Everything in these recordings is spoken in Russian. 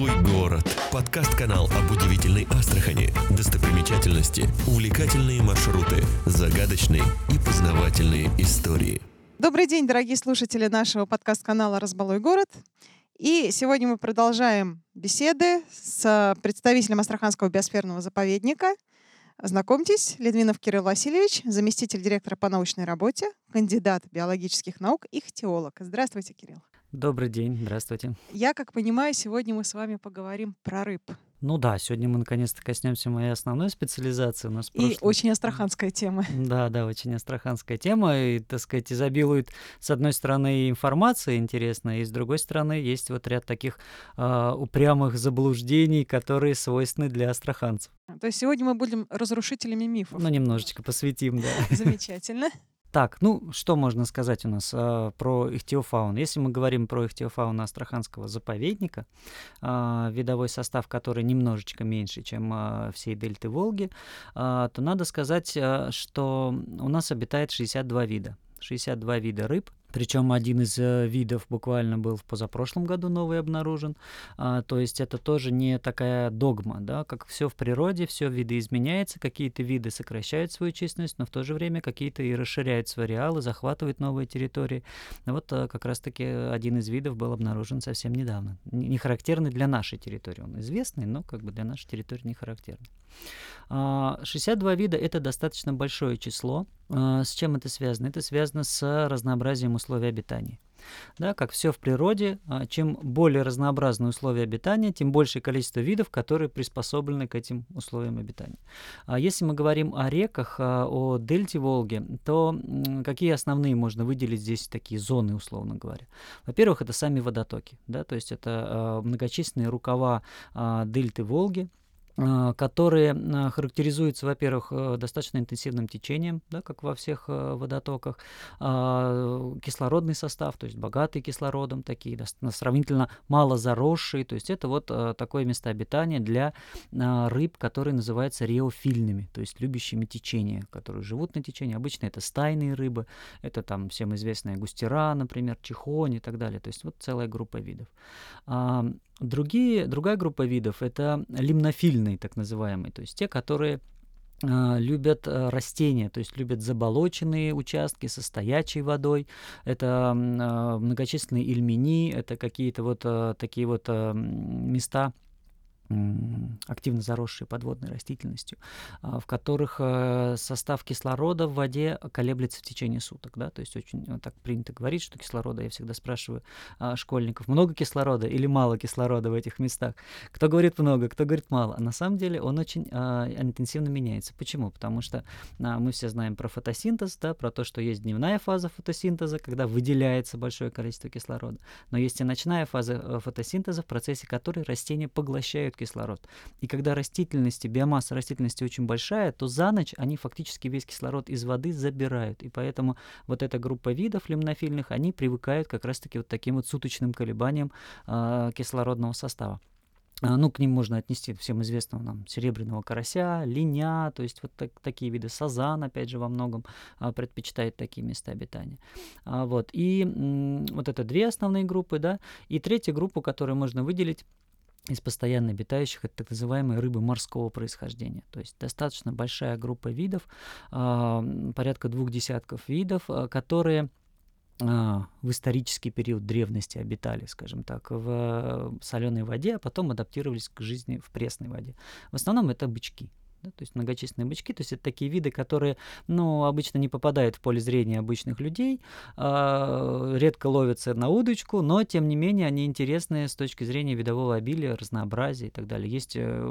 Разбалуй город. Подкаст-канал об удивительной Астрахани, достопримечательности, увлекательные маршруты, загадочные и познавательные истории. Добрый день, дорогие слушатели нашего подкаст-канала «Разбалуй город». И сегодня мы продолжаем беседы с представителем Астраханского биосферного заповедника. Знакомьтесь, Литвинов Кирилл Васильевич, заместитель директора по научной работе, кандидат биологических наук и ихтиолог. Здравствуйте, Кирилл. Добрый день, здравствуйте. Я, как понимаю, сегодня мы с вами поговорим про рыб. Ну да, сегодня мы наконец-то коснемся моей основной специализации. У нас и прошлый... очень астраханская тема. Да, да, очень астраханская тема. И, так сказать, изобилует, с одной стороны, информация интересная, и с другой стороны, есть вот ряд таких э, упрямых заблуждений, которые свойственны для астраханцев. То есть сегодня мы будем разрушителями мифов. Ну, немножечко посвятим, да. Замечательно. Так, ну что можно сказать у нас э, про ихтиофаун? Если мы говорим про ихтиофауну Астраханского заповедника, э, видовой состав который немножечко меньше, чем э, всей дельты Волги, э, то надо сказать, э, что у нас обитает 62 вида. 62 вида рыб, причем один из э, видов буквально был в позапрошлом году новый обнаружен. А, то есть это тоже не такая догма, да, как все в природе, все виды изменяется, какие-то виды сокращают свою численность, но в то же время какие-то и расширяют свои ареалы, захватывают новые территории. Вот а, как раз-таки один из видов был обнаружен совсем недавно. Не характерный для нашей территории. Он известный, но как бы для нашей территории не характерный. 62 а, вида – это достаточно большое число. А, с чем это связано? Это связано с разнообразием условий обитания. Да, как все в природе, а, чем более разнообразные условия обитания, тем большее количество видов, которые приспособлены к этим условиям обитания. А если мы говорим о реках, о дельте Волги, то какие основные можно выделить здесь такие зоны, условно говоря? Во-первых, это сами водотоки, да, то есть это многочисленные рукава дельты Волги, а, которые а, характеризуются, во-первых, э, достаточно интенсивным течением, да, как во всех э, водотоках, а, кислородный состав, то есть богатый кислородом, такие сравнительно мало заросшие, то есть это вот э, такое место обитания для рыб, которые называются реофильными, то есть любящими течение, которые живут на течении. Обычно это стайные рыбы, это там всем известная густера, например, чихонь и так далее, то есть вот целая группа видов. Другие, другая группа видов – это лимнофильные, так называемые, то есть те, которые а, любят а, растения, то есть любят заболоченные участки со стоячей водой. Это а, многочисленные ильмени, это какие-то вот такие вот места, активно заросшие подводной растительностью, а, в которых э, состав кислорода в воде колеблется в течение суток. Да? То есть очень вот так принято говорить, что кислорода, я всегда спрашиваю а, школьников, много кислорода или мало кислорода в этих местах. Кто говорит много, кто говорит мало. А на самом деле он очень интенсивно меняется. Почему? Потому что мы все знаем про фотосинтез, да, про то, что есть дневная фаза фотосинтеза, когда выделяется большое количество кислорода. Но есть и ночная фаза э, фотосинтеза, в процессе которой растения поглощают кислород. И когда растительности, биомасса растительности очень большая, то за ночь они фактически весь кислород из воды забирают. И поэтому вот эта группа видов лимнофильных, они привыкают как раз-таки вот таким вот суточным колебаниям э, кислородного состава. А, ну, к ним можно отнести всем известного нам серебряного карася, линя, то есть вот так, такие виды сазан, опять же, во многом а, предпочитает такие места обитания. А, вот, и м, вот это две основные группы, да, и третья группа, которую можно выделить, из постоянно обитающих это так называемые рыбы морского происхождения. То есть достаточно большая группа видов, э, порядка двух десятков видов, э, которые в исторический период древности обитали, скажем так, в соленой воде, а потом адаптировались к жизни в пресной воде. В основном это бычки да, то есть многочисленные бычки, то есть это такие виды, которые, ну, обычно не попадают в поле зрения обычных людей, э, редко ловятся на удочку, но, тем не менее, они интересны с точки зрения видового обилия, разнообразия и так далее. Есть э,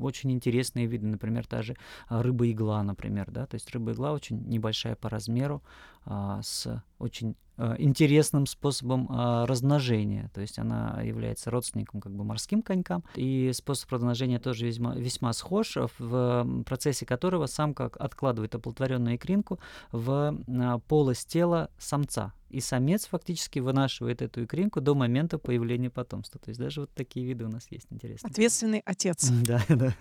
очень интересные виды, например, та же рыба-игла, например, да, то есть рыба-игла очень небольшая по размеру, э, с очень интересным способом а, размножения. То есть она является родственником как бы морским конькам. И способ размножения тоже весьма, весьма схож, в процессе которого самка откладывает оплодотворенную икринку в а, полость тела самца. И самец фактически вынашивает эту икринку до момента появления потомства. То есть даже вот такие виды у нас есть интересные. Ответственный отец. Да, да.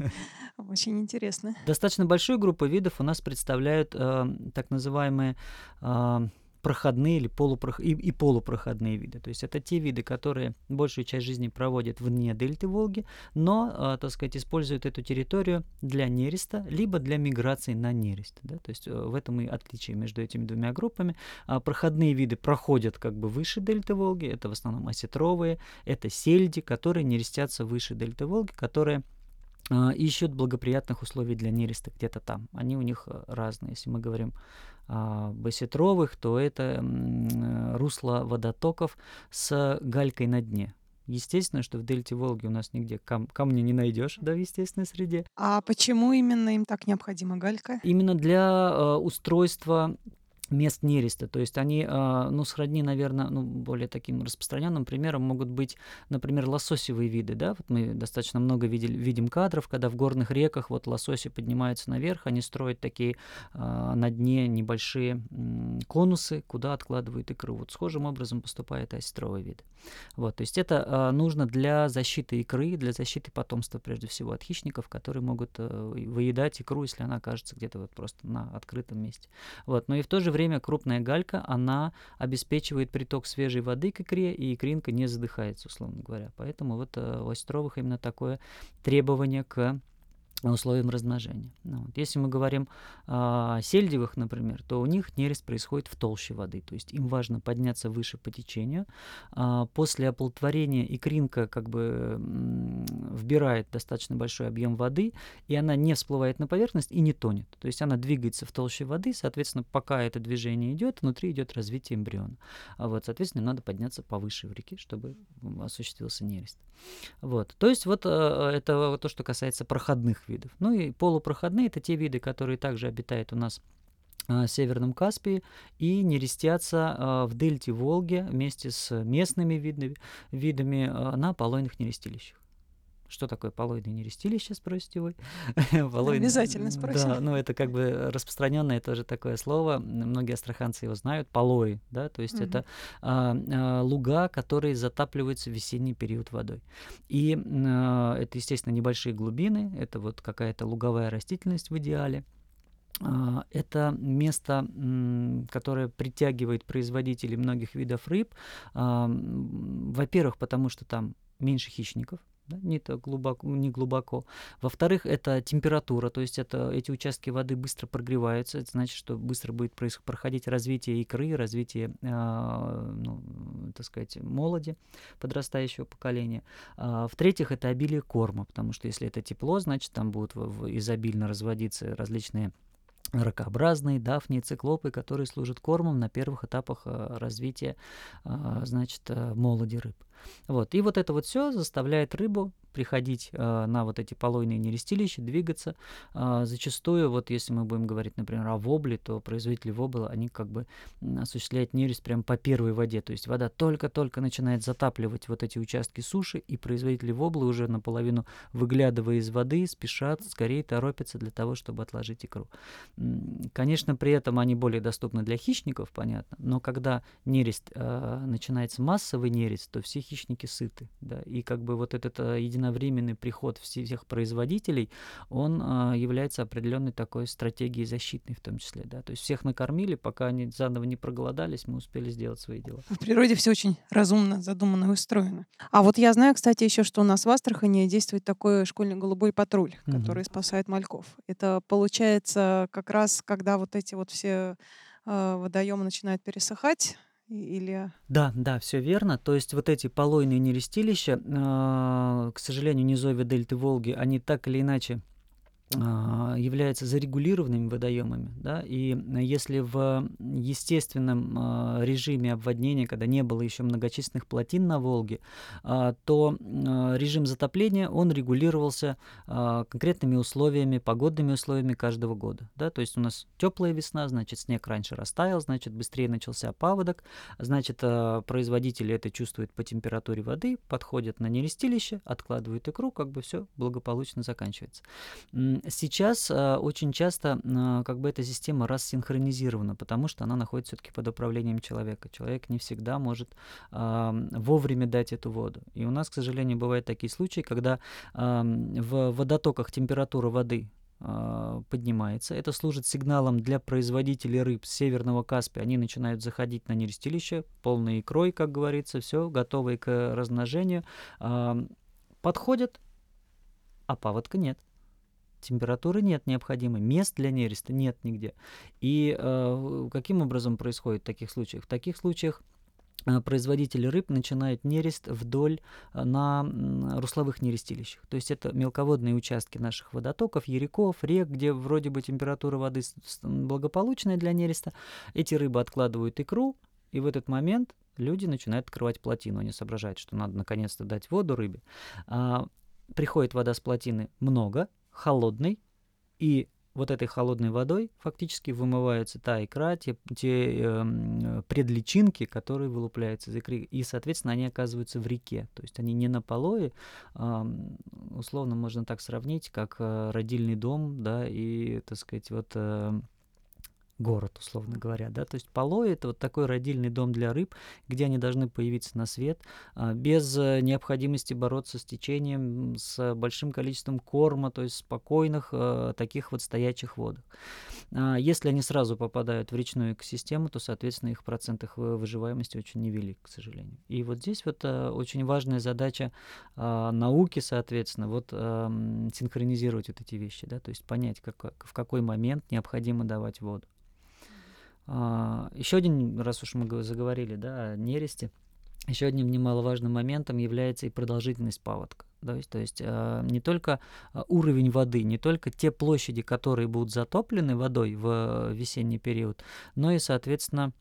Очень интересно. Достаточно большую группу видов у нас представляют э, так называемые э, проходные или полупрох... и, и полупроходные виды. То есть это те виды, которые большую часть жизни проводят вне дельты Волги, но, э, так сказать, используют эту территорию для нереста, либо для миграции на нерест. Да? То есть э, в этом и отличие между этими двумя группами. А проходные виды проходят как бы выше дельты Волги, это в основном осетровые, это сельди, которые нерестятся выше дельты Волги, которые а, ищут благоприятных условий для нереста где-то там. Они у них э, разные. Если мы говорим о басетровых, то это э, русло водотоков с галькой на дне. Естественно, что в дельте Волги у нас нигде кам- камня не найдешь, да, в естественной среде. А почему именно им так необходима галька? Именно для э, устройства мест нереста. То есть они, а, ну, сродни, наверное, ну, более таким распространенным примером могут быть, например, лососевые виды. Да? Вот мы достаточно много видели, видим кадров, когда в горных реках вот лососи поднимаются наверх, они строят такие а, на дне небольшие конусы, куда откладывают икру. Вот схожим образом поступает осетровый вид. Вот, то есть это а, нужно для защиты икры, для защиты потомства, прежде всего, от хищников, которые могут выедать икру, если она окажется где-то вот просто на открытом месте. Вот, но и в то же время крупная галька, она обеспечивает приток свежей воды к икре, и икринка не задыхается, условно говоря. Поэтому вот э, у островых именно такое требование к условиям размножения. Ну, вот. Если мы говорим о сельдевых, например, то у них нерест происходит в толще воды, то есть им важно подняться выше по течению. А после оплодотворения икринка как бы вбирает достаточно большой объем воды, и она не всплывает на поверхность и не тонет. То есть она двигается в толще воды, соответственно, пока это движение идет, внутри идет развитие эмбриона. А вот, соответственно, надо подняться повыше в реке, чтобы осуществился нерест. Вот. То есть вот э, это то, что касается проходных видов. Ну и полупроходные — это те виды, которые также обитают у нас в Северном Каспии и нерестятся э, в дельте Волги вместе с местными видами, видами на полойных нерестилищах. Что такое полойное нерестилище, спросите вы? Полойное... Обязательно спросим. Да, ну это как бы распространенное тоже такое слово. Многие астраханцы его знают. Полой, да, то есть угу. это а, а, луга, которые затапливаются в весенний период водой. И а, это, естественно, небольшие глубины, это вот какая-то луговая растительность в идеале. А, это место, которое притягивает производителей многих видов рыб. Во-первых, потому что там меньше хищников, да, не, так глубоко, не глубоко. Во-вторых, это температура, то есть это, эти участки воды быстро прогреваются, это значит, что быстро будет проходить развитие икры, развитие, э, ну, так сказать, молоди подрастающего поколения. А, в-третьих, это обилие корма, потому что если это тепло, значит, там будут в, в изобильно разводиться различные ракообразные, дафнии, циклопы, которые служат кормом на первых этапах э, развития, э, значит, э, молоди рыб. Вот. И вот это вот все заставляет рыбу приходить э, на вот эти полойные нерестилища, двигаться. Э, зачастую, вот если мы будем говорить, например, о вобле, то производители вобла, они как бы осуществляют нерест прямо по первой воде. То есть вода только-только начинает затапливать вот эти участки суши, и производители воблы уже наполовину выглядывая из воды, спешат, скорее торопятся для того, чтобы отложить икру. Конечно, при этом они более доступны для хищников, понятно, но когда нерест э, начинается массовый нерест, то все хищники сыты, да, и как бы вот этот э, единовременный приход всех производителей, он э, является определенной такой стратегией защитной в том числе, да, то есть всех накормили, пока они заново не проголодались, мы успели сделать свои дела. В природе все очень разумно задумано и устроено. А вот я знаю, кстати, еще, что у нас в Астрахани действует такой школьный голубой патруль, угу. который спасает мальков. Это получается как раз, когда вот эти вот все э, водоемы начинают пересыхать, или... Да, да, все верно. То есть вот эти полойные нерестилища, э, к сожалению, низовья дельты Волги, они так или иначе являются зарегулированными водоемами, да, и если в естественном а, режиме обводнения, когда не было еще многочисленных плотин на Волге, а, то режим затопления, он регулировался конкретными условиями, погодными условиями каждого года, да, то есть у нас теплая весна, значит, снег раньше растаял, значит, быстрее начался паводок, значит, производители это чувствуют по температуре воды, подходят на нерестилище, откладывают икру, как бы все благополучно заканчивается. Сейчас э, очень часто э, как бы эта система рассинхронизирована, потому что она находится все-таки под управлением человека. Человек не всегда может вовремя дать эту воду. И у нас, к сожалению, бывают такие случаи, когда в водотоках температура воды а, поднимается. Это служит сигналом для производителей рыб с Северного Каспия. Они начинают заходить на нерестилище, полной икрой, как говорится, все, готовые к размножению. Подходят, а паводка нет. Температуры нет необходимой, мест для нереста нет нигде. И э, каким образом происходит в таких случаях? В таких случаях Э, производители рыб начинают нерест вдоль э, на русловых нерестилищах. То есть это мелководные участки наших водотоков, яриков, рек, где вроде бы температура воды благополучная для нереста. Эти рыбы откладывают икру, и в этот момент люди начинают открывать плотину. Они соображают, что надо наконец-то дать воду рыбе. А, приходит вода с плотины много, холодной, и вот этой холодной водой фактически вымываются та икра, те, те э, предличинки, которые вылупляются из икры, и, соответственно, они оказываются в реке. То есть они не на полое, э, условно можно так сравнить, как э, родильный дом, да, и, так сказать, вот... Э, город, условно говоря, да, то есть полой это вот такой родильный дом для рыб, где они должны появиться на свет а, без э, необходимости бороться с течением, с большим количеством корма, то есть спокойных а, таких вот стоячих водах. А, если они сразу попадают в речную экосистему, то, соответственно, их процент их выживаемости очень невелик, к сожалению. И вот здесь вот а, очень важная задача а, науки, соответственно, вот синхронизировать вот эти вещи, да, то есть понять, как, в какой момент необходимо давать воду. А, еще один, раз уж мы заговорили да, о нересте, еще одним немаловажным моментом является и продолжительность паводка. Да, то есть э, не только уровень воды, не только те площади, которые будут затоплены водой в весенний период, но и, соответственно,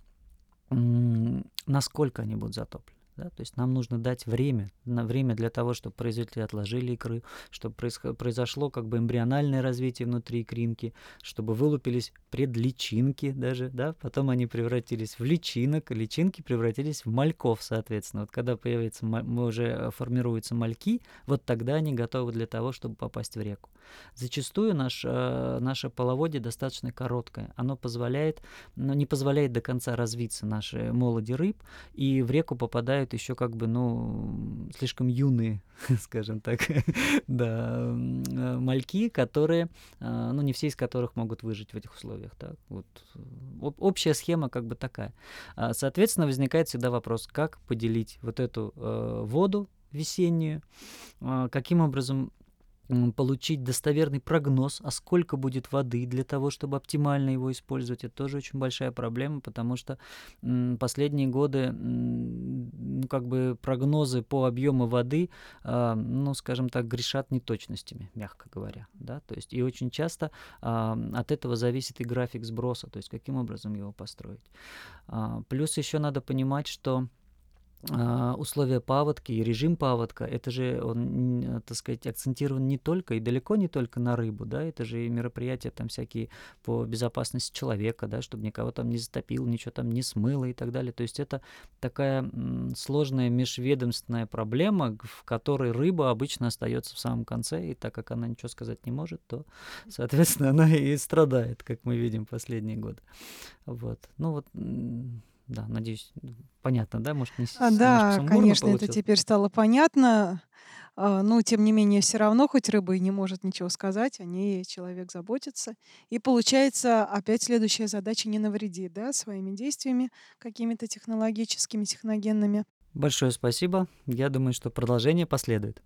насколько они будут затоплены. Да? То есть нам нужно дать время, на время для того, чтобы производители отложили икры, чтобы произошло как бы эмбриональное развитие внутри икринки, чтобы вылупились предличинки даже, да, потом они превратились в личинок, личинки превратились в мальков, соответственно. Вот когда появится, уже формируются мальки, вот тогда они готовы для того, чтобы попасть в реку. Зачастую наш, э, наше половодье достаточно короткое. Оно позволяет, но не позволяет до конца развиться наши молоди рыб, и в реку попадают еще как бы, ну, слишком юные, скажем так, да, э, мальки, которые, э, ну, не все из которых могут выжить в этих условиях. Так? Вот. Общая схема как бы такая. А, соответственно, возникает всегда вопрос, как поделить вот эту э, воду весеннюю, а, каким образом получить достоверный прогноз, а сколько будет воды для того, чтобы оптимально его использовать. Это тоже очень большая проблема, потому что последние годы, ну, как бы прогнозы по объему воды, а, ну, скажем так, грешат неточностями, мягко говоря, да, то есть и очень часто а, от этого зависит и график сброса, то есть каким образом его построить. А, плюс еще надо понимать, что условия паводки и режим паводка, это же, он, так сказать, акцентирован не только и далеко не только на рыбу, да, это же и мероприятия там всякие по безопасности человека, да, чтобы никого там не затопил, ничего там не смыло и так далее. То есть это такая сложная межведомственная проблема, в которой рыба обычно остается в самом конце, и так как она ничего сказать не может, то, соответственно, она и страдает, как мы видим последние годы. Вот. Ну вот да, надеюсь, понятно, да? Может, не а, Да, конечно, это теперь стало понятно. А, но, тем не менее, все равно, хоть рыба и не может ничего сказать, о ней человек заботится. И получается, опять следующая задача не навреди, да, своими действиями какими-то технологическими, техногенными. Большое спасибо. Я думаю, что продолжение последует.